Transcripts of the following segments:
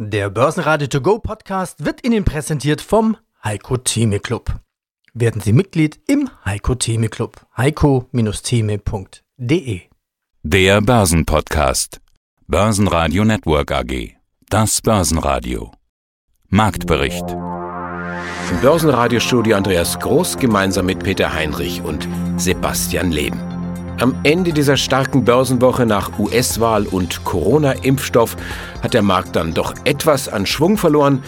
Der Börsenradio To Go Podcast wird Ihnen präsentiert vom Heiko Theme Club. Werden Sie Mitglied im Heiko Theme Club. heiko-theme.de Der Börsenpodcast. Börsenradio Network AG. Das Börsenradio. Marktbericht. Im Börsenradiostudio Andreas Groß gemeinsam mit Peter Heinrich und Sebastian Leben. Am Ende dieser starken Börsenwoche nach US-Wahl und Corona-Impfstoff hat der Markt dann doch etwas an Schwung verloren.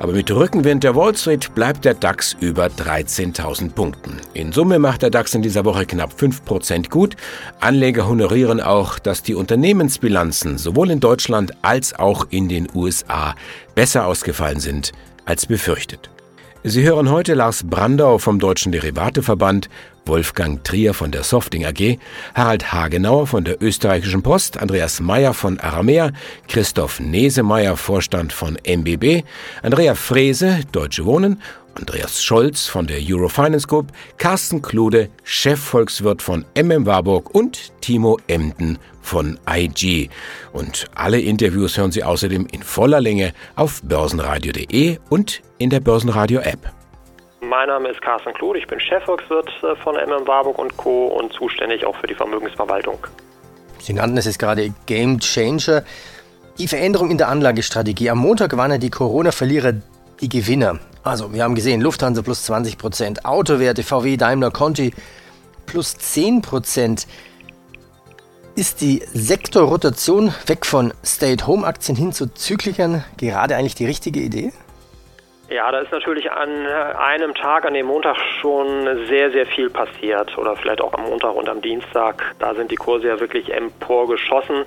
Aber mit Rückenwind der Wall Street bleibt der DAX über 13.000 Punkten. In Summe macht der DAX in dieser Woche knapp 5% gut. Anleger honorieren auch, dass die Unternehmensbilanzen sowohl in Deutschland als auch in den USA besser ausgefallen sind als befürchtet. Sie hören heute Lars Brandau vom Deutschen Derivateverband, Wolfgang Trier von der Softing AG, Harald Hagenauer von der Österreichischen Post, Andreas Meyer von Aramea, Christoph Nesemeyer, Vorstand von MBB, Andrea Frese, Deutsche Wohnen, Andreas Scholz von der Eurofinance Group, Carsten Klude, Chefvolkswirt von MM Warburg und Timo Emden von IG. Und alle Interviews hören Sie außerdem in voller Länge auf börsenradio.de und in der Börsenradio-App. Mein Name ist Carsten Klude, ich bin Chefvolkswirt äh, von MM Warburg und Co. und zuständig auch für die Vermögensverwaltung. Sie nannten es jetzt gerade Game Changer. Die Veränderung in der Anlagestrategie. Am Montag waren ja die Corona-Verlierer die Gewinner. Also, wir haben gesehen, Lufthansa plus 20% Autowerte, VW, Daimler, Conti plus 10% Ist die Sektorrotation weg von Stay-at-Home-Aktien hin zu Zyklikern gerade eigentlich die richtige Idee? Ja, da ist natürlich an einem Tag, an dem Montag schon sehr, sehr viel passiert. Oder vielleicht auch am Montag und am Dienstag. Da sind die Kurse ja wirklich emporgeschossen.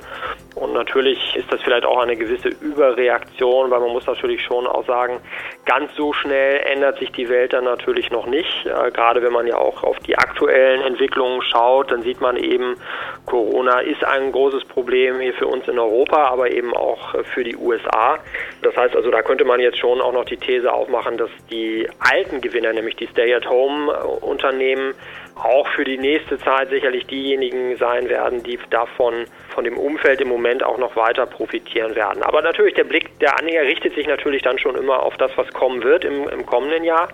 Und natürlich ist das vielleicht auch eine gewisse Überreaktion, weil man muss natürlich schon auch sagen, ganz so schnell ändert sich die Welt dann natürlich noch nicht. Äh, gerade wenn man ja auch auf die aktuellen Entwicklungen schaut, dann sieht man eben, Corona ist ein großes Problem hier für uns in Europa, aber eben auch für die USA. Das heißt also, da könnte man jetzt schon auch noch die These aufmachen, dass die alten Gewinner, nämlich die Stay-at-Home-Unternehmen, auch für die nächste Zeit sicherlich diejenigen sein werden, die davon von dem Umfeld im Moment auch noch weiter profitieren werden. Aber natürlich der Blick der Anleger richtet sich natürlich dann schon immer auf das, was kommen wird im, im kommenden Jahr.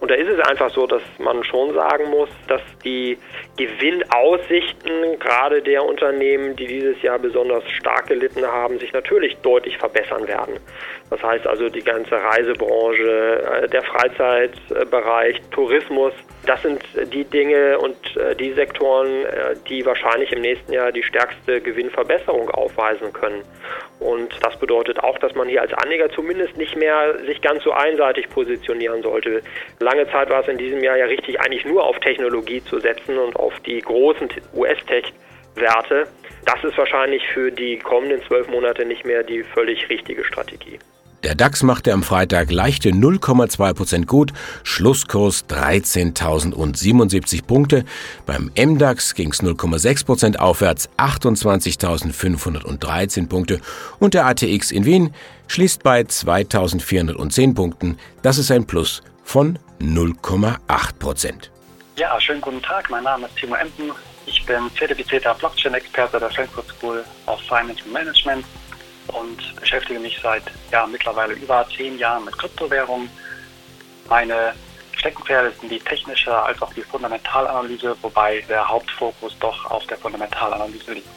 Und da ist es einfach so, dass man schon sagen muss, dass die Gewinnaussichten gerade der Unternehmen, die dieses Jahr besonders stark gelitten haben, sich natürlich deutlich verbessern werden. Das heißt also die ganze Reisebranche, äh, der Freizeitbereich, Tourismus, das sind die Dinge und äh, die Sektoren, äh, die wahrscheinlich im nächsten Jahr die stärkste Gewinnverbesserung aufweisen können. Und das bedeutet auch, dass man hier als Anleger zumindest nicht mehr sich ganz so einseitig positionieren sollte. Lange Zeit war es in diesem Jahr ja richtig, eigentlich nur auf Technologie zu setzen und auf die großen US-Tech-Werte. Das ist wahrscheinlich für die kommenden zwölf Monate nicht mehr die völlig richtige Strategie. Der DAX machte am Freitag leichte 0,2% gut, Schlusskurs 13.077 Punkte. Beim MDAX ging es 0,6% aufwärts, 28.513 Punkte. Und der ATX in Wien schließt bei 2.410 Punkten. Das ist ein Plus von 0,8%. Ja, schönen guten Tag. Mein Name ist Timo Emden. Ich bin zertifizierter Blockchain-Experte der Frankfurt School of Finance and Management und beschäftige mich seit ja, mittlerweile über zehn Jahren mit Kryptowährungen. Meine Steckenpferde sind die technische als auch die Fundamentalanalyse, wobei der Hauptfokus doch auf der Fundamentalanalyse liegt.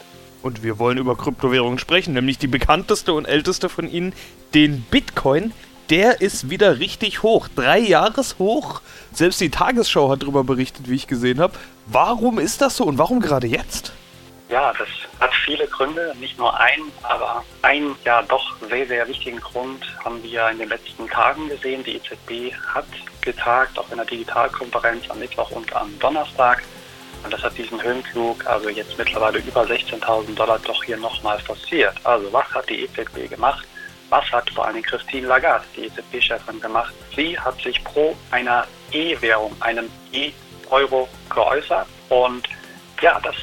Und wir wollen über Kryptowährungen sprechen, nämlich die bekannteste und älteste von ihnen, den Bitcoin. Der ist wieder richtig hoch. Drei Jahreshoch. Selbst die Tagesschau hat darüber berichtet, wie ich gesehen habe. Warum ist das so und warum gerade jetzt? Ja, das hat viele Gründe, nicht nur einen, aber einen ja doch sehr, sehr wichtigen Grund haben wir in den letzten Tagen gesehen. Die EZB hat getagt, auch in der Digitalkonferenz am Mittwoch und am Donnerstag. Und das hat diesen Höhenflug, also jetzt mittlerweile über 16.000 Dollar, doch hier nochmal forciert. Also was hat die EZB gemacht? Was hat vor allem Christine Lagarde, die EZB-Chefin, gemacht? Sie hat sich pro einer E-Währung, einem E-Euro geäußert. Und ja, das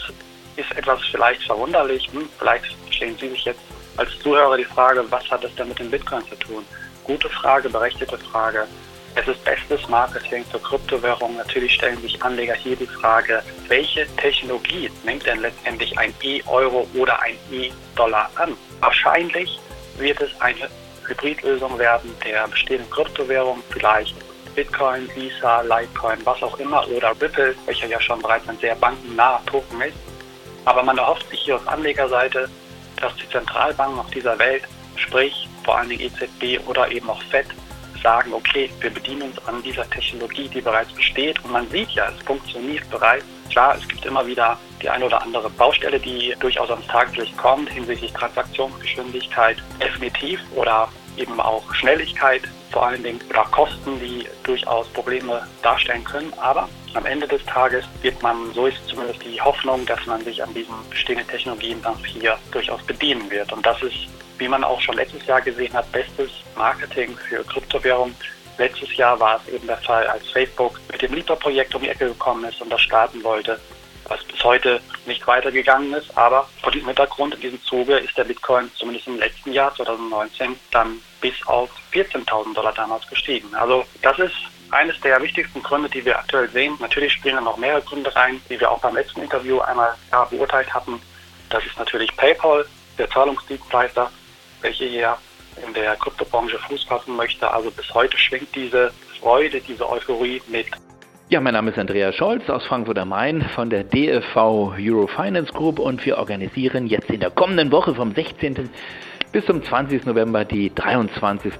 ist etwas vielleicht verwunderlich. Hm, vielleicht stellen Sie sich jetzt als Zuhörer die Frage, was hat das denn mit dem Bitcoin zu tun? Gute Frage, berechtigte Frage. Es ist bestes Marketing für Kryptowährungen. Natürlich stellen sich Anleger hier die Frage, welche Technologie nimmt denn letztendlich ein E-Euro oder ein E-Dollar an? Wahrscheinlich wird es eine Hybridlösung werden der bestehenden Kryptowährung, vielleicht Bitcoin, Visa, Litecoin, was auch immer, oder Ripple, welcher ja schon bereits ein sehr bankennaher Token ist. Aber man erhofft sich hier auf Anlegerseite, dass die Zentralbanken auf dieser Welt, sprich vor allen Dingen EZB oder eben auch FED, sagen, okay, wir bedienen uns an dieser Technologie, die bereits besteht. Und man sieht ja, es funktioniert bereits. Klar, es gibt immer wieder die eine oder andere Baustelle, die durchaus ans Tageslicht kommt hinsichtlich Transaktionsgeschwindigkeit, definitiv oder eben auch Schnelligkeit vor allen Dingen oder Kosten, die durchaus Probleme darstellen können. Aber am Ende des Tages wird man, so ist zumindest die Hoffnung, dass man sich an diesen bestehenden Technologien dann hier durchaus bedienen wird. Und das ist, wie man auch schon letztes Jahr gesehen hat, bestes Marketing für Kryptowährungen. Letztes Jahr war es eben der Fall, als Facebook mit dem Libra-Projekt um die Ecke gekommen ist und das starten wollte was bis heute nicht weitergegangen ist. Aber vor diesem Hintergrund, in diesem Zuge, ist der Bitcoin zumindest im letzten Jahr 2019 dann bis auf 14.000 Dollar damals gestiegen. Also das ist eines der wichtigsten Gründe, die wir aktuell sehen. Natürlich spielen da noch mehrere Gründe rein, die wir auch beim letzten Interview einmal ja, beurteilt hatten. Das ist natürlich PayPal, der Zahlungsdienstleister, welche hier in der Kryptobranche Fuß fassen möchte. Also bis heute schwingt diese Freude, diese Euphorie mit. Ja, mein Name ist Andreas Scholz aus Frankfurt am Main von der DFV Eurofinance Group und wir organisieren jetzt in der kommenden Woche vom 16. bis zum 20. November die 23.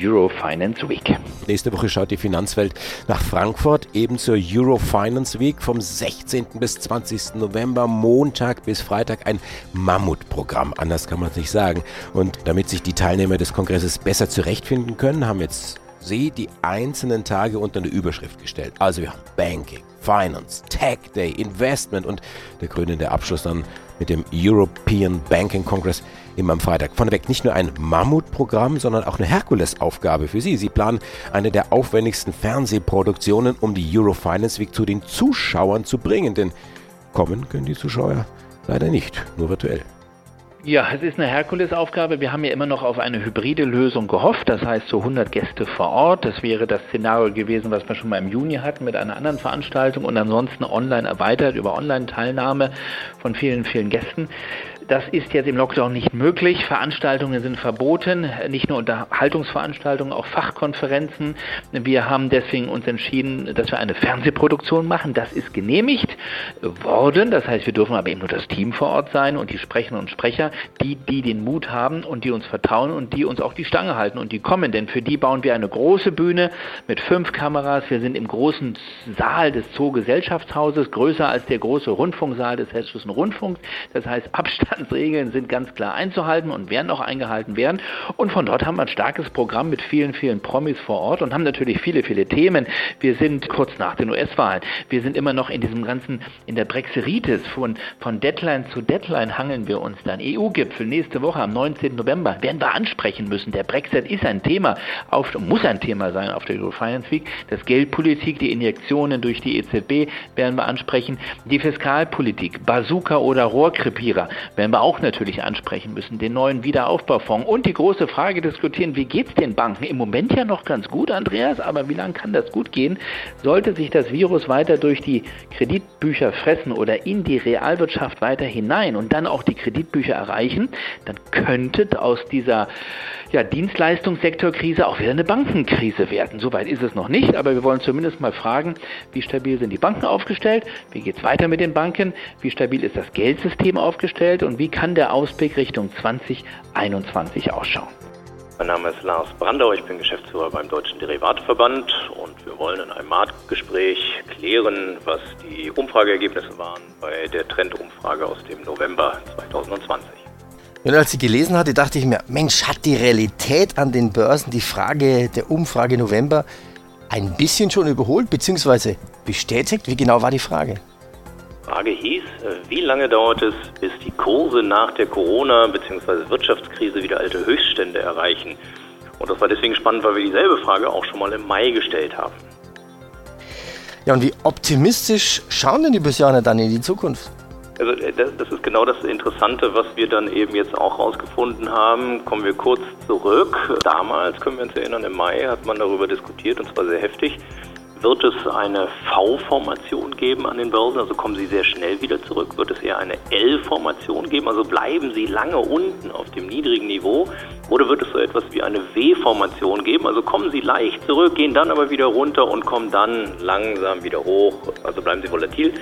Eurofinance Week. Nächste Woche schaut die Finanzwelt nach Frankfurt, eben zur Eurofinance Week vom 16. bis 20. November, Montag bis Freitag ein Mammutprogramm, anders kann man es nicht sagen. Und damit sich die Teilnehmer des Kongresses besser zurechtfinden können, haben jetzt Sie die einzelnen Tage unter eine Überschrift gestellt. Also wir haben Banking, Finance, Tech Day, Investment und der krönende Abschluss dann mit dem European Banking Congress immer am Freitag. Vorneweg nicht nur ein Mammutprogramm, sondern auch eine Herkulesaufgabe für Sie. Sie planen eine der aufwendigsten Fernsehproduktionen, um die Eurofinance Week zu den Zuschauern zu bringen. Denn kommen können die Zuschauer leider nicht, nur virtuell. Ja, es ist eine Herkulesaufgabe. Wir haben ja immer noch auf eine hybride Lösung gehofft. Das heißt, so 100 Gäste vor Ort. Das wäre das Szenario gewesen, was wir schon mal im Juni hatten mit einer anderen Veranstaltung und ansonsten online erweitert über Online-Teilnahme von vielen, vielen Gästen. Das ist jetzt im Lockdown nicht möglich. Veranstaltungen sind verboten, nicht nur Unterhaltungsveranstaltungen, auch Fachkonferenzen. Wir haben deswegen uns entschieden, dass wir eine Fernsehproduktion machen. Das ist genehmigt worden. Das heißt, wir dürfen aber eben nur das Team vor Ort sein und die Sprecherinnen und Sprecher, die, die den Mut haben und die uns vertrauen und die uns auch die Stange halten und die kommen. Denn für die bauen wir eine große Bühne mit fünf Kameras. Wir sind im großen Saal des Zoogesellschaftshauses, größer als der große Rundfunksaal des Hessischen Rundfunks. Das heißt, Abstand Abstandsregeln sind ganz klar einzuhalten und werden auch eingehalten werden. Und von dort haben wir ein starkes Programm mit vielen, vielen Promis vor Ort und haben natürlich viele, viele Themen. Wir sind kurz nach den US-Wahlen. Wir sind immer noch in diesem ganzen, in der Brexeritis. Von, von Deadline zu Deadline hangeln wir uns dann. EU-Gipfel nächste Woche am 19. November werden wir ansprechen müssen. Der Brexit ist ein Thema, auf, muss ein Thema sein auf der Euro Finance Week. Das Geldpolitik, die Injektionen durch die EZB werden wir ansprechen. Die Fiskalpolitik, Bazooka oder Rohrkrepierer werden wir auch natürlich ansprechen müssen, den neuen Wiederaufbaufonds und die große Frage diskutieren, wie geht es den Banken? Im Moment ja noch ganz gut, Andreas, aber wie lange kann das gut gehen? Sollte sich das Virus weiter durch die Kreditbücher fressen oder in die Realwirtschaft weiter hinein und dann auch die Kreditbücher erreichen, dann könnte aus dieser ja, Dienstleistungssektorkrise auch wieder eine Bankenkrise werden. Soweit ist es noch nicht, aber wir wollen zumindest mal fragen, wie stabil sind die Banken aufgestellt, wie geht es weiter mit den Banken, wie stabil ist das Geldsystem aufgestellt und wie kann der Ausblick Richtung 2021 ausschauen. Mein Name ist Lars Brandau, ich bin Geschäftsführer beim Deutschen Derivatverband und wir wollen in einem Marktgespräch klären, was die Umfrageergebnisse waren bei der Trendumfrage aus dem November 2020. Und als ich gelesen hatte, dachte ich mir, Mensch, hat die Realität an den Börsen die Frage der Umfrage November ein bisschen schon überholt bzw. bestätigt? Wie genau war die Frage? Die Frage hieß, äh, wie lange dauert es, bis die Kurse nach der Corona- bzw. Wirtschaftskrise wieder alte Höchststände erreichen? Und das war deswegen spannend, weil wir dieselbe Frage auch schon mal im Mai gestellt haben. Ja, und wie optimistisch schauen denn die Börsianer dann in die Zukunft? Also äh, das ist genau das Interessante, was wir dann eben jetzt auch rausgefunden haben. Kommen wir kurz zurück. Damals, können wir uns erinnern, im Mai hat man darüber diskutiert und zwar sehr heftig, Wird es eine V-Formation geben an den Börsen, also kommen sie sehr schnell wieder zurück? Wird es eher eine L-Formation geben, also bleiben sie lange unten auf dem niedrigen Niveau? Oder wird es so etwas wie eine W-Formation geben, also kommen sie leicht zurück, gehen dann aber wieder runter und kommen dann langsam wieder hoch, also bleiben sie volatil?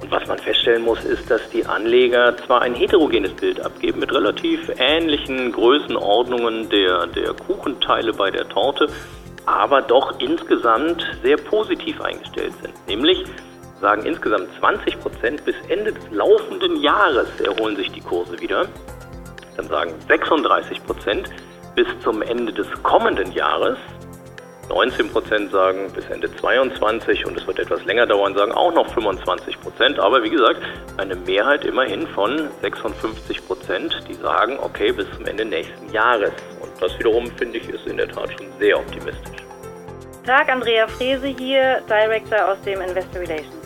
Und was man feststellen muss, ist, dass die Anleger zwar ein heterogenes Bild abgeben mit relativ ähnlichen Größenordnungen der, der Kuchenteile bei der Torte, aber doch insgesamt sehr positiv eingestellt sind. Nämlich sagen insgesamt 20 Prozent bis Ende des laufenden Jahres erholen sich die Kurse wieder. Dann sagen 36 Prozent bis zum Ende des kommenden Jahres 19 Prozent sagen bis Ende 22 und es wird etwas länger dauern, sagen auch noch 25 Prozent. Aber wie gesagt, eine Mehrheit immerhin von 56 Prozent, die sagen, okay, bis zum Ende nächsten Jahres. Und das wiederum finde ich ist in der Tat schon sehr optimistisch. Tag, Andrea Frese hier, Director aus dem Investor Relations.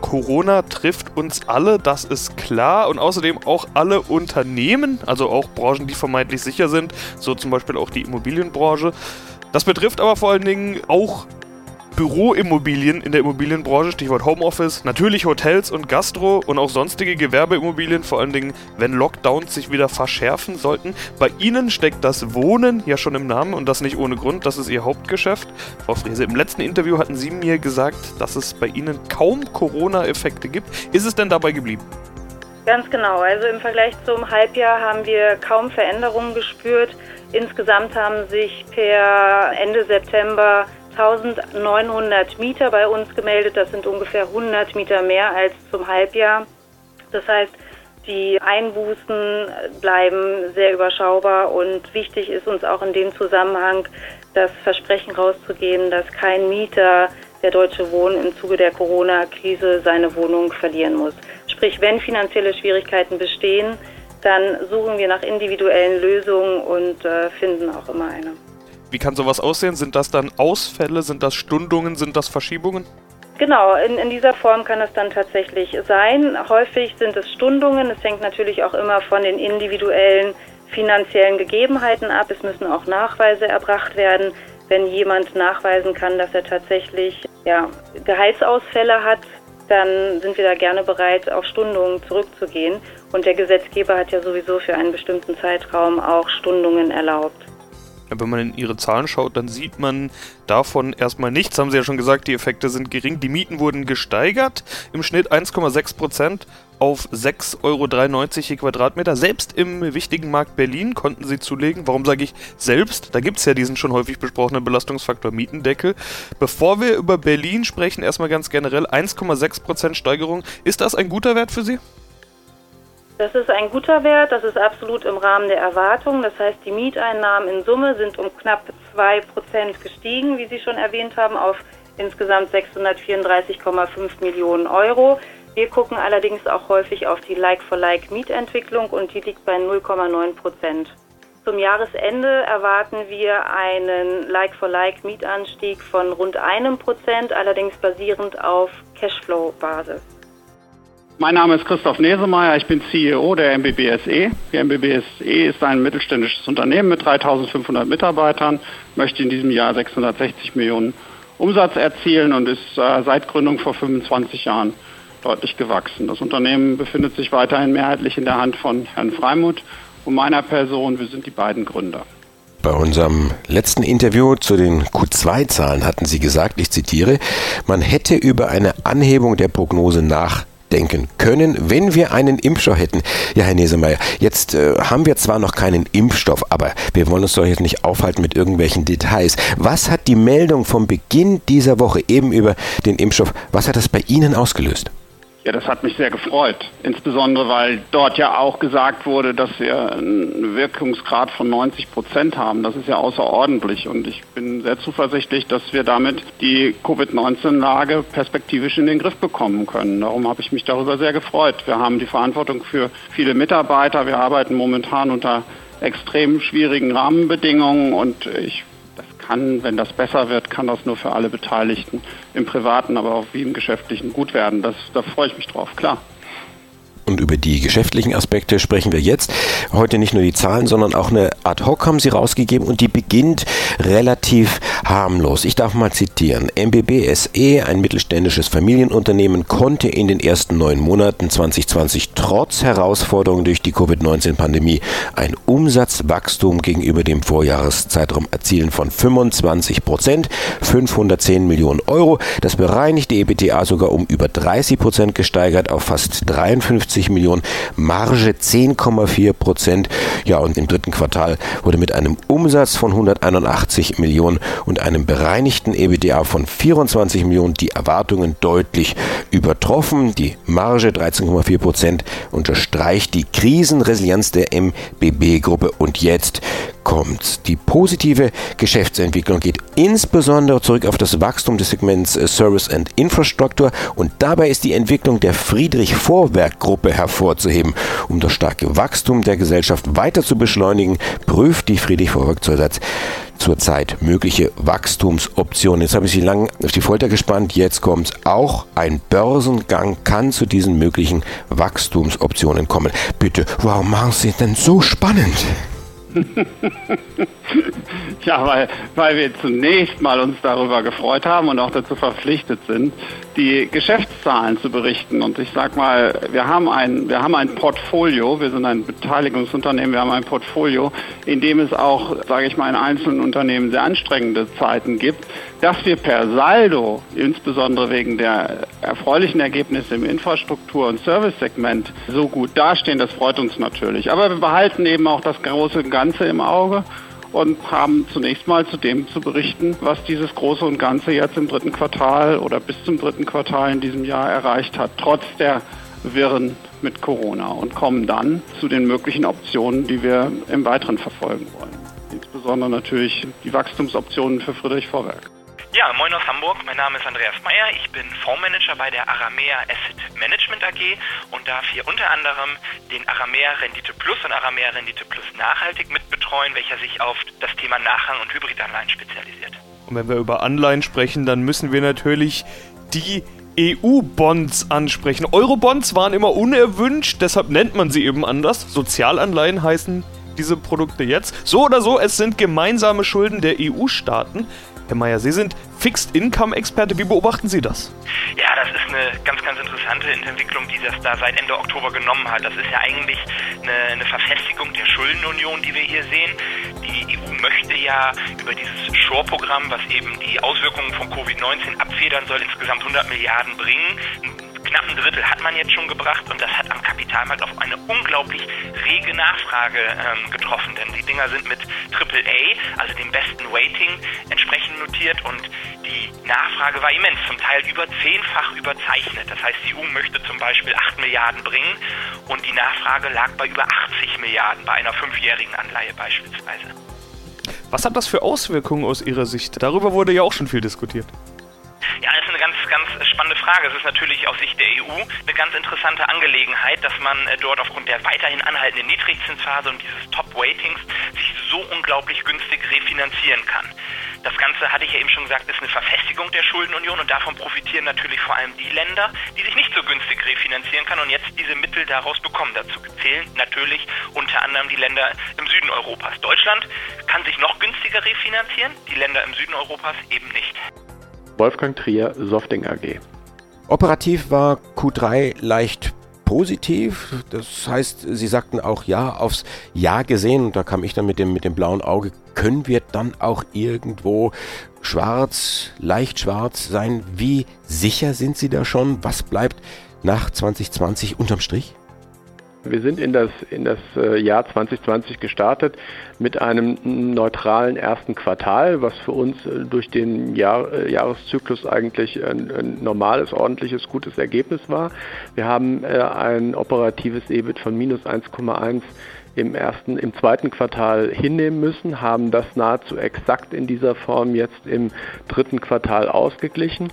Corona trifft uns alle, das ist klar. Und außerdem auch alle Unternehmen, also auch Branchen, die vermeintlich sicher sind, so zum Beispiel auch die Immobilienbranche. Das betrifft aber vor allen Dingen auch Büroimmobilien in der Immobilienbranche, Stichwort Homeoffice, natürlich Hotels und Gastro und auch sonstige Gewerbeimmobilien, vor allen Dingen, wenn Lockdowns sich wieder verschärfen sollten. Bei Ihnen steckt das Wohnen ja schon im Namen und das nicht ohne Grund, das ist Ihr Hauptgeschäft. Frau Frese, im letzten Interview hatten Sie mir gesagt, dass es bei Ihnen kaum Corona-Effekte gibt. Ist es denn dabei geblieben? Ganz genau. Also im Vergleich zum Halbjahr haben wir kaum Veränderungen gespürt. Insgesamt haben sich per Ende September 1900 Mieter bei uns gemeldet. Das sind ungefähr 100 Mieter mehr als zum Halbjahr. Das heißt, die Einbußen bleiben sehr überschaubar und wichtig ist uns auch in dem Zusammenhang das Versprechen rauszugeben, dass kein Mieter der Deutsche Wohnen im Zuge der Corona-Krise seine Wohnung verlieren muss. Sprich, wenn finanzielle Schwierigkeiten bestehen, dann suchen wir nach individuellen Lösungen und äh, finden auch immer eine. Wie kann sowas aussehen? Sind das dann Ausfälle? Sind das Stundungen? Sind das Verschiebungen? Genau, in, in dieser Form kann es dann tatsächlich sein. Häufig sind es Stundungen. Es hängt natürlich auch immer von den individuellen finanziellen Gegebenheiten ab. Es müssen auch Nachweise erbracht werden. Wenn jemand nachweisen kann, dass er tatsächlich ja, Gehaltsausfälle hat, dann sind wir da gerne bereit, auf Stundungen zurückzugehen. Und der Gesetzgeber hat ja sowieso für einen bestimmten Zeitraum auch Stundungen erlaubt. Wenn man in ihre Zahlen schaut, dann sieht man davon erstmal nichts. Haben Sie ja schon gesagt, die Effekte sind gering. Die Mieten wurden gesteigert, im Schnitt 1,6 Prozent auf 6,93 Euro je Quadratmeter. Selbst im wichtigen Markt Berlin konnten sie zulegen. Warum sage ich selbst? Da gibt es ja diesen schon häufig besprochenen Belastungsfaktor Mietendeckel. Bevor wir über Berlin sprechen, erstmal ganz generell 1,6 Prozent Steigerung. Ist das ein guter Wert für Sie? Das ist ein guter Wert, das ist absolut im Rahmen der Erwartungen. Das heißt, die Mieteinnahmen in Summe sind um knapp 2 Prozent gestiegen, wie Sie schon erwähnt haben, auf insgesamt 634,5 Millionen Euro. Wir gucken allerdings auch häufig auf die Like-for-Like-Mietentwicklung und die liegt bei 0,9 Prozent. Zum Jahresende erwarten wir einen Like-for-Like-Mietanstieg von rund einem Prozent, allerdings basierend auf Cashflow-Basis. Mein Name ist Christoph Nesemeyer, ich bin CEO der MBBSE. Die MBBSE ist ein mittelständisches Unternehmen mit 3500 Mitarbeitern, möchte in diesem Jahr 660 Millionen Umsatz erzielen und ist äh, seit Gründung vor 25 Jahren deutlich gewachsen. Das Unternehmen befindet sich weiterhin mehrheitlich in der Hand von Herrn Freimuth und meiner Person. Wir sind die beiden Gründer. Bei unserem letzten Interview zu den Q2-Zahlen hatten Sie gesagt, ich zitiere, man hätte über eine Anhebung der Prognose nach denken können, wenn wir einen Impfstoff hätten. Ja, Herr Nesemeyer, jetzt äh, haben wir zwar noch keinen Impfstoff, aber wir wollen uns doch jetzt nicht aufhalten mit irgendwelchen Details. Was hat die Meldung vom Beginn dieser Woche eben über den Impfstoff, was hat das bei Ihnen ausgelöst? Ja, das hat mich sehr gefreut. Insbesondere, weil dort ja auch gesagt wurde, dass wir einen Wirkungsgrad von 90 Prozent haben. Das ist ja außerordentlich. Und ich bin sehr zuversichtlich, dass wir damit die Covid-19-Lage perspektivisch in den Griff bekommen können. Darum habe ich mich darüber sehr gefreut. Wir haben die Verantwortung für viele Mitarbeiter. Wir arbeiten momentan unter extrem schwierigen Rahmenbedingungen und ich kann, wenn das besser wird, kann das nur für alle Beteiligten im privaten, aber auch wie im geschäftlichen gut werden. Das, da freue ich mich drauf, klar. Und über die geschäftlichen Aspekte sprechen wir jetzt. Heute nicht nur die Zahlen, sondern auch eine Ad hoc haben Sie rausgegeben und die beginnt relativ harmlos. Ich darf mal zitieren. MBB SE, ein mittelständisches Familienunternehmen, konnte in den ersten neun Monaten 2020 trotz Herausforderungen durch die Covid-19-Pandemie ein Umsatzwachstum gegenüber dem Vorjahreszeitraum erzielen von 25 Prozent, 510 Millionen Euro. Das bereinigte EBTA sogar um über 30 Prozent gesteigert auf fast 53 50 Millionen, Marge 10,4 Prozent. Ja, und im dritten Quartal wurde mit einem Umsatz von 181 Millionen und einem bereinigten EBITDA von 24 Millionen die Erwartungen deutlich übertroffen. Die Marge 13,4 Prozent unterstreicht die Krisenresilienz der MBB-Gruppe. Und jetzt kommt. Die positive Geschäftsentwicklung geht insbesondere zurück auf das Wachstum des Segments äh, Service and Infrastructure und dabei ist die Entwicklung der Friedrich Vorwerk Gruppe hervorzuheben. Um das starke Wachstum der Gesellschaft weiter zu beschleunigen, prüft die Friedrich Vorwerk zurzeit zurzeit mögliche Wachstumsoptionen. Jetzt habe ich Sie lange auf die Folter gespannt. Jetzt kommt auch ein Börsengang kann zu diesen möglichen Wachstumsoptionen kommen. Bitte, warum machen Sie denn so spannend? ja, weil, weil wir zunächst mal uns darüber gefreut haben und auch dazu verpflichtet sind, die Geschäftszahlen zu berichten. Und ich sag mal, wir haben ein, wir haben ein Portfolio, wir sind ein Beteiligungsunternehmen, wir haben ein Portfolio, in dem es auch, sage ich mal, in einzelnen Unternehmen sehr anstrengende Zeiten gibt, dass wir per Saldo, insbesondere wegen der erfreulichen Ergebnisse im Infrastruktur- und Service-Segment, so gut dastehen, das freut uns natürlich. Aber wir behalten eben auch das große Ganze im Auge und haben zunächst mal zu dem zu berichten, was dieses Große und Ganze jetzt im dritten Quartal oder bis zum dritten Quartal in diesem Jahr erreicht hat, trotz der Wirren mit Corona und kommen dann zu den möglichen Optionen, die wir im Weiteren verfolgen wollen. Insbesondere natürlich die Wachstumsoptionen für Friedrich Vorwerk. Ja, moin aus Hamburg. Mein Name ist Andreas Meyer. Ich bin Fondsmanager bei der Aramea Asset Management AG und darf hier unter anderem den Aramea Rendite Plus und Aramea Rendite Plus Nachhaltig mitbetreuen, welcher sich auf das Thema Nachrang- und Hybridanleihen spezialisiert. Und wenn wir über Anleihen sprechen, dann müssen wir natürlich die EU-Bonds ansprechen. Euro-Bonds waren immer unerwünscht, deshalb nennt man sie eben anders. Sozialanleihen heißen diese Produkte jetzt. So oder so, es sind gemeinsame Schulden der EU-Staaten. Herr Mayer, Sie sind Fixed Income Experte. Wie beobachten Sie das? Ja, das ist eine ganz, ganz interessante Entwicklung, die das da seit Ende Oktober genommen hat. Das ist ja eigentlich eine, eine Verfestigung der Schuldenunion, die wir hier sehen. Die EU möchte ja über dieses Shore-Programm, was eben die Auswirkungen von Covid-19 abfedern soll, insgesamt 100 Milliarden bringen knapp ein Drittel hat man jetzt schon gebracht und das hat am Kapitalmarkt auf eine unglaublich rege Nachfrage ähm, getroffen, denn die Dinger sind mit AAA, also dem besten Rating, entsprechend notiert und die Nachfrage war immens, zum Teil über zehnfach überzeichnet. Das heißt, die EU möchte zum Beispiel 8 Milliarden bringen und die Nachfrage lag bei über 80 Milliarden bei einer fünfjährigen Anleihe beispielsweise. Was hat das für Auswirkungen aus Ihrer Sicht? Darüber wurde ja auch schon viel diskutiert. Ja, das ist eine ganz, ganz spannende Frage. Es ist natürlich aus Sicht der EU eine ganz interessante Angelegenheit, dass man äh, dort aufgrund der weiterhin anhaltenden Niedrigzinsphase und dieses Top-Ratings sich so unglaublich günstig refinanzieren kann. Das Ganze, hatte ich ja eben schon gesagt, ist eine Verfestigung der Schuldenunion und davon profitieren natürlich vor allem die Länder, die sich nicht so günstig refinanzieren können und jetzt diese Mittel daraus bekommen. Dazu zählen natürlich unter anderem die Länder im Süden Europas. Deutschland kann sich noch günstiger refinanzieren, die Länder im Süden Europas eben nicht. Wolfgang Trier, Softing AG. Operativ war Q3 leicht positiv. Das heißt, Sie sagten auch ja aufs Ja gesehen. Und da kam ich dann mit dem, mit dem blauen Auge. Können wir dann auch irgendwo schwarz, leicht schwarz sein? Wie sicher sind Sie da schon? Was bleibt nach 2020 unterm Strich? Wir sind in das, in das äh, Jahr 2020 gestartet mit einem neutralen ersten Quartal, was für uns äh, durch den Jahr, äh, Jahreszyklus eigentlich ein, ein, normales, ordentliches, gutes Ergebnis war. Wir haben ein operatives EBIT von minus 1,1 im ersten, im zweiten Quartal hinnehmen müssen, haben das nahezu exakt in dieser Form jetzt im dritten Quartal ausgeglichen.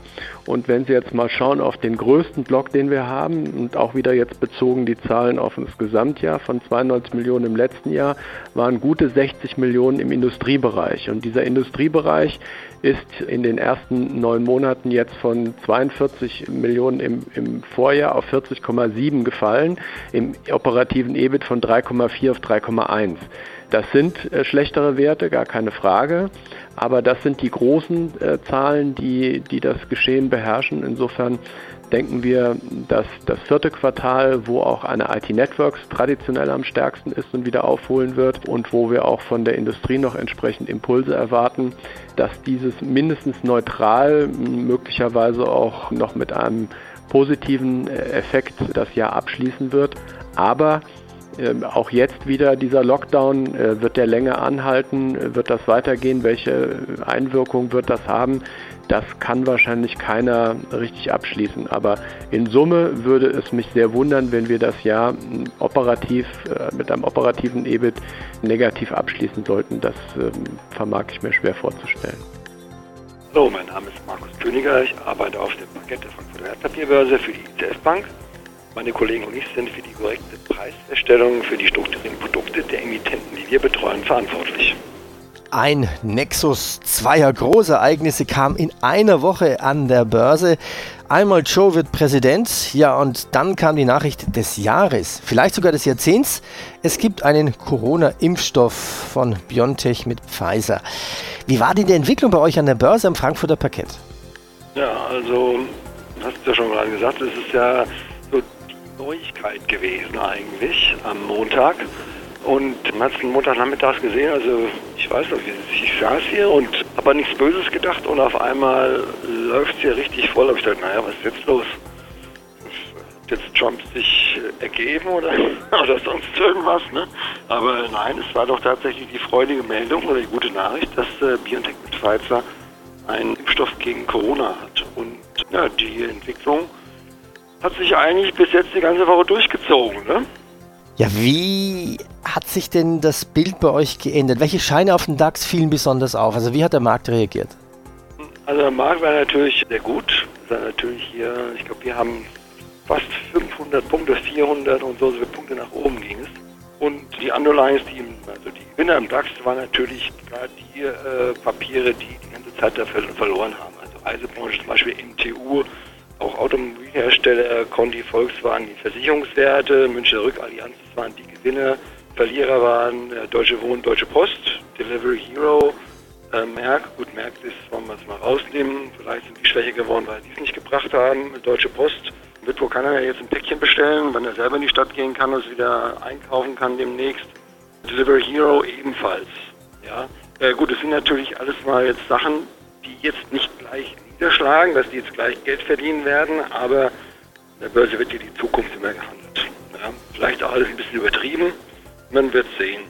Und wenn Sie jetzt mal schauen auf den größten Block, den wir haben und auch wieder jetzt bezogen die Zahlen auf das Gesamtjahr von 92 Millionen im letzten Jahr, waren gute 60 Millionen im Industriebereich. Und dieser Industriebereich ist in den ersten neun Monaten jetzt von 42 Millionen im, im Vorjahr auf 40,7 gefallen, im operativen EBIT von 3,4 auf 3,1. Das sind äh, schlechtere Werte, gar keine Frage. Aber das sind die großen äh, Zahlen, die, die das Geschehen beherrschen. Insofern denken wir, dass das vierte Quartal, wo auch eine IT Networks traditionell am stärksten ist und wieder aufholen wird und wo wir auch von der Industrie noch entsprechend Impulse erwarten, dass dieses mindestens neutral, möglicherweise auch noch mit einem positiven äh, Effekt das Jahr abschließen wird. Aber auch jetzt wieder dieser Lockdown, äh, wird der länger anhalten, wird das weitergehen, welche Einwirkung wird das haben? Das kann wahrscheinlich keiner richtig abschließen. Aber in Summe würde es mich sehr wundern, wenn wir das Jahr hm, operativ äh, mit einem operativen EBIT negativ abschließen sollten. Das ähm, vermag ich mir schwer vorzustellen. Hallo, mein Name ist Markus Königer. Ich arbeite auf dem Parkett der Wertpapierbörse für die ICF Bank. Meine Kollegen und ich sind für die korrekte Preisfeststellung für die strukturierten Produkte der Emittenten, die wir betreuen, verantwortlich. Ein Nexus zweier Großereignisse kam in einer Woche an der Börse. Einmal Joe wird Präsident, ja, und dann kam die Nachricht des Jahres, vielleicht sogar des Jahrzehnts. Es gibt einen Corona-Impfstoff von BioNTech mit Pfizer. Wie war denn die Entwicklung bei euch an der Börse am Frankfurter Parkett? Ja, also, hast du ja schon gerade gesagt, es ist ja Neuigkeit gewesen eigentlich am Montag. Und man hat es Montagnachmittags gesehen, also ich weiß noch, ich saß hier und habe an nichts Böses gedacht und auf einmal läuft es hier richtig voll. habe ich gedacht, naja, was ist jetzt los? Hat jetzt Trump sich ergeben oder, oder sonst irgendwas? Ne? Aber nein, es war doch tatsächlich die freudige Meldung oder die gute Nachricht, dass äh, BioNTech mit Pfizer einen Impfstoff gegen Corona hat. Und ja, die Entwicklung hat sich eigentlich bis jetzt die ganze Woche durchgezogen. Ne? Ja, wie hat sich denn das Bild bei euch geändert? Welche Scheine auf den DAX fielen besonders auf? Also wie hat der Markt reagiert? Also der Markt war natürlich sehr gut. War natürlich hier, ich glaube, wir haben fast 500 Punkte, 400 und so viele Punkte nach oben ging es. Und die Underlines, die, also die Gewinner im DAX, waren natürlich gerade die äh, Papiere, die die ganze Zeit dafür verloren haben. Also Reisebranche zum Beispiel MTU, auch Automobilhersteller, Conti, Volkswagen, die Versicherungswerte, Münchner Rückallianz, das waren die Gewinner. Verlierer waren äh, Deutsche Wohnen, Deutsche Post, Delivery Hero, äh, Merck. Gut, Merck ist, wollen wir es mal rausnehmen. Vielleicht sind die schwächer geworden, weil sie es nicht gebracht haben. Deutsche Post. Witwo kann er jetzt ein Päckchen bestellen, wenn er selber in die Stadt gehen kann und es wieder einkaufen kann demnächst. Delivery Hero ebenfalls. Ja, äh, gut, es sind natürlich alles mal jetzt Sachen, die jetzt nicht gleich niederschlagen, dass die jetzt gleich Geld verdienen werden, aber der Börse wird hier die Zukunft immer gehandelt. Ja, vielleicht auch alles ein bisschen übertrieben, man wird sehen.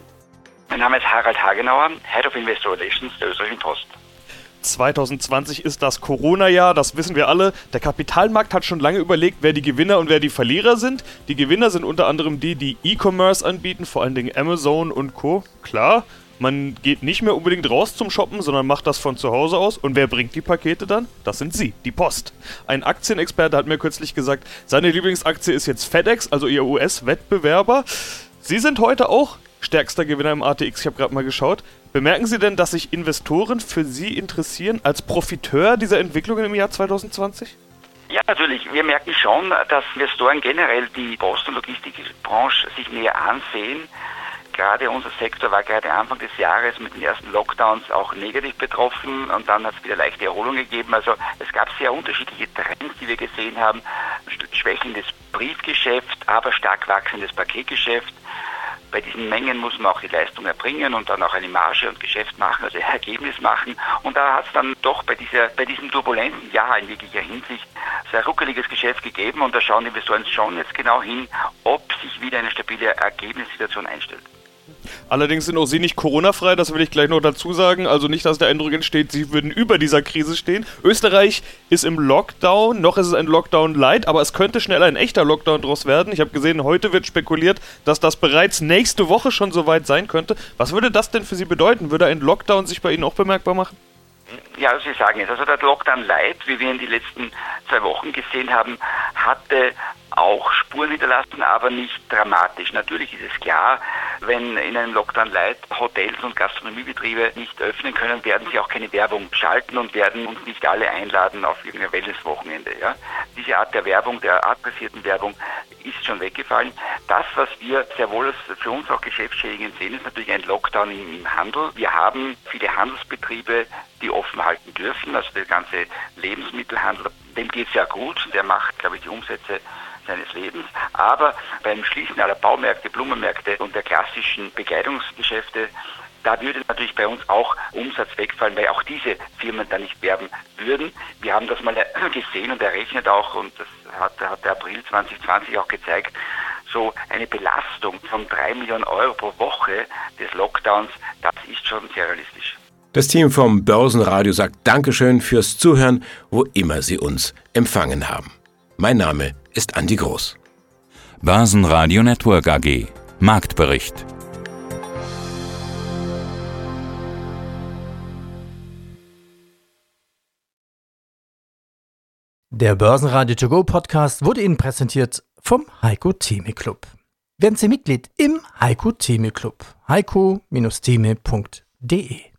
Mein Name ist Harald Hagenauer, Head of Investor Relations der Österreichischen Post. 2020 ist das Corona-Jahr, das wissen wir alle. Der Kapitalmarkt hat schon lange überlegt, wer die Gewinner und wer die Verlierer sind. Die Gewinner sind unter anderem die, die E-Commerce anbieten, vor allen Dingen Amazon und Co. Klar, man geht nicht mehr unbedingt raus zum Shoppen, sondern macht das von zu Hause aus. Und wer bringt die Pakete dann? Das sind Sie, die Post. Ein Aktienexperte hat mir kürzlich gesagt, seine Lieblingsaktie ist jetzt FedEx, also ihr US-Wettbewerber. Sie sind heute auch stärkster Gewinner im ATX, ich habe gerade mal geschaut. Bemerken Sie denn, dass sich Investoren für Sie interessieren als Profiteur dieser Entwicklungen im Jahr 2020? Ja, natürlich. Wir merken schon, dass Investoren generell die Post- und Logistikbranche sich näher ansehen gerade unser Sektor war gerade Anfang des Jahres mit den ersten Lockdowns auch negativ betroffen und dann hat es wieder leichte Erholung gegeben. Also es gab sehr unterschiedliche Trends, die wir gesehen haben. Schwächendes Briefgeschäft, aber stark wachsendes Paketgeschäft. Bei diesen Mengen muss man auch die Leistung erbringen und dann auch eine Marge und Geschäft machen, also Ergebnis machen. Und da hat es dann doch bei, dieser, bei diesem turbulenten Jahr in jeglicher Hinsicht sehr ruckeliges Geschäft gegeben und da schauen Investoren schon jetzt genau hin, ob sich wieder eine stabile Ergebnissituation einstellt. Allerdings sind auch sie nicht Corona-frei, das will ich gleich noch dazu sagen. Also nicht, dass der Eindruck entsteht, sie würden über dieser Krise stehen. Österreich ist im Lockdown, noch ist es ein Lockdown light, aber es könnte schnell ein echter Lockdown draus werden. Ich habe gesehen, heute wird spekuliert, dass das bereits nächste Woche schon soweit sein könnte. Was würde das denn für Sie bedeuten? Würde ein Lockdown sich bei Ihnen auch bemerkbar machen? Ja, Sie sagen es. Also der Lockdown Light, wie wir in den letzten zwei Wochen gesehen haben, hatte auch Spuren hinterlassen, aber nicht dramatisch. Natürlich ist es klar, wenn in einem Lockdown Light Hotels und Gastronomiebetriebe nicht öffnen können, werden sie auch keine Werbung schalten und werden uns nicht alle einladen auf irgendein Wellnesswochenende. Ja? Diese Art der Werbung, der adressierten Werbung, ist schon weggefallen. Das, was wir sehr wohl für uns auch geschäftsschädigend sehen, ist natürlich ein Lockdown im Handel. Wir haben viele Handelsbetriebe, die offen halten dürfen, also der ganze Lebensmittelhandel, dem geht es ja gut, der macht, glaube ich, die Umsätze seines Lebens. Aber beim Schließen aller Baumärkte, Blumenmärkte und der klassischen Bekleidungsgeschäfte, da würde natürlich bei uns auch Umsatz wegfallen, weil auch diese Firmen da nicht werben würden. Wir haben das mal gesehen und errechnet auch, und das hat, hat der April 2020 auch gezeigt, so eine Belastung von drei Millionen Euro pro Woche des Lockdowns, das ist schon sehr realistisch. Das Team vom Börsenradio sagt Dankeschön fürs Zuhören, wo immer Sie uns empfangen haben. Mein Name ist Andi Groß. Börsenradio Network AG. Marktbericht. Der Börsenradio To Go Podcast wurde Ihnen präsentiert vom Heiko Theme Club. Werden Sie Mitglied im Heiko Theme Club. heiko-theme.de